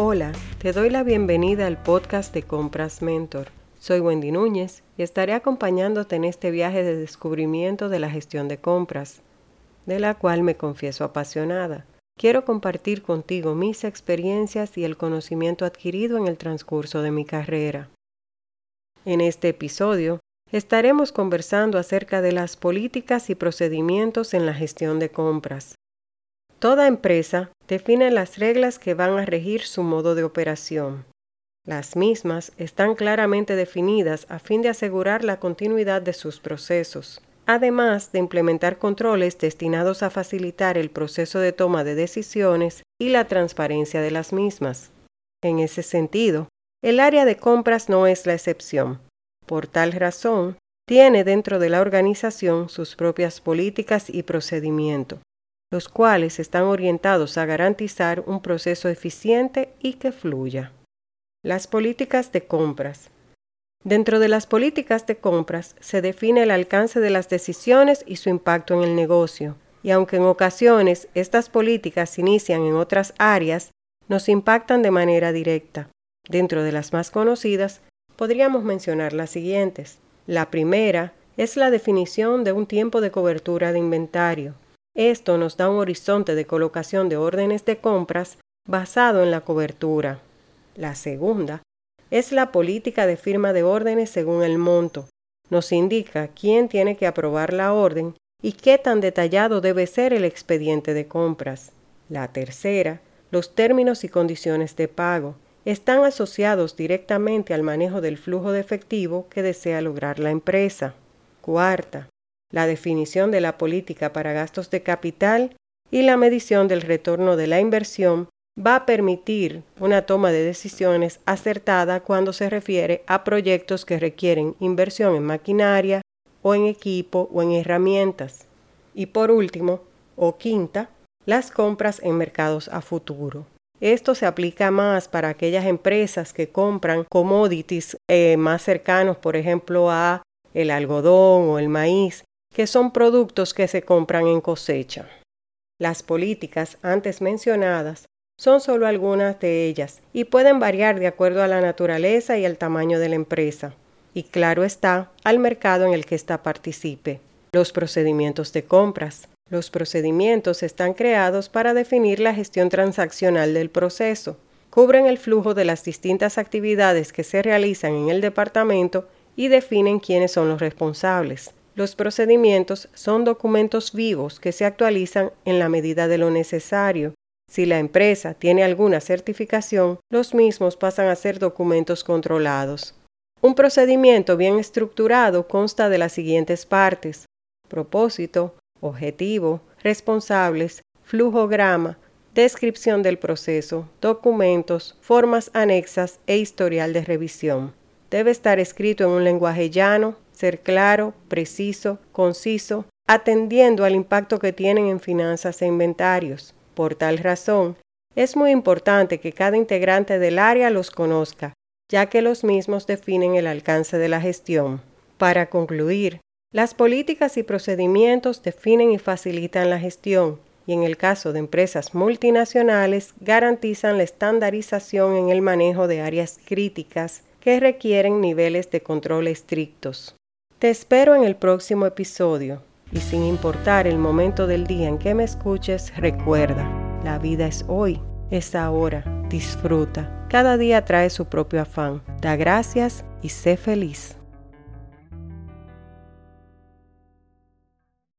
Hola, te doy la bienvenida al podcast de Compras Mentor. Soy Wendy Núñez y estaré acompañándote en este viaje de descubrimiento de la gestión de compras, de la cual me confieso apasionada. Quiero compartir contigo mis experiencias y el conocimiento adquirido en el transcurso de mi carrera. En este episodio estaremos conversando acerca de las políticas y procedimientos en la gestión de compras. Toda empresa define las reglas que van a regir su modo de operación. Las mismas están claramente definidas a fin de asegurar la continuidad de sus procesos, además de implementar controles destinados a facilitar el proceso de toma de decisiones y la transparencia de las mismas. En ese sentido, el área de compras no es la excepción. Por tal razón, tiene dentro de la organización sus propias políticas y procedimientos los cuales están orientados a garantizar un proceso eficiente y que fluya. Las políticas de compras. Dentro de las políticas de compras se define el alcance de las decisiones y su impacto en el negocio, y aunque en ocasiones estas políticas se inician en otras áreas, nos impactan de manera directa. Dentro de las más conocidas, podríamos mencionar las siguientes. La primera es la definición de un tiempo de cobertura de inventario, esto nos da un horizonte de colocación de órdenes de compras basado en la cobertura. La segunda es la política de firma de órdenes según el monto. Nos indica quién tiene que aprobar la orden y qué tan detallado debe ser el expediente de compras. La tercera, los términos y condiciones de pago, están asociados directamente al manejo del flujo de efectivo que desea lograr la empresa. Cuarta, la definición de la política para gastos de capital y la medición del retorno de la inversión va a permitir una toma de decisiones acertada cuando se refiere a proyectos que requieren inversión en maquinaria o en equipo o en herramientas. Y por último, o quinta, las compras en mercados a futuro. Esto se aplica más para aquellas empresas que compran commodities eh, más cercanos, por ejemplo, a el algodón o el maíz, que son productos que se compran en cosecha. Las políticas antes mencionadas son solo algunas de ellas y pueden variar de acuerdo a la naturaleza y al tamaño de la empresa, y claro está, al mercado en el que ésta participe. Los procedimientos de compras. Los procedimientos están creados para definir la gestión transaccional del proceso. Cubren el flujo de las distintas actividades que se realizan en el departamento y definen quiénes son los responsables. Los procedimientos son documentos vivos que se actualizan en la medida de lo necesario. Si la empresa tiene alguna certificación, los mismos pasan a ser documentos controlados. Un procedimiento bien estructurado consta de las siguientes partes. Propósito, objetivo, responsables, flujograma, descripción del proceso, documentos, formas anexas e historial de revisión. Debe estar escrito en un lenguaje llano, ser claro, preciso, conciso, atendiendo al impacto que tienen en finanzas e inventarios. Por tal razón, es muy importante que cada integrante del área los conozca, ya que los mismos definen el alcance de la gestión. Para concluir, las políticas y procedimientos definen y facilitan la gestión y en el caso de empresas multinacionales garantizan la estandarización en el manejo de áreas críticas que requieren niveles de control estrictos. Te espero en el próximo episodio y sin importar el momento del día en que me escuches, recuerda, la vida es hoy, es ahora, disfruta. Cada día trae su propio afán. Da gracias y sé feliz.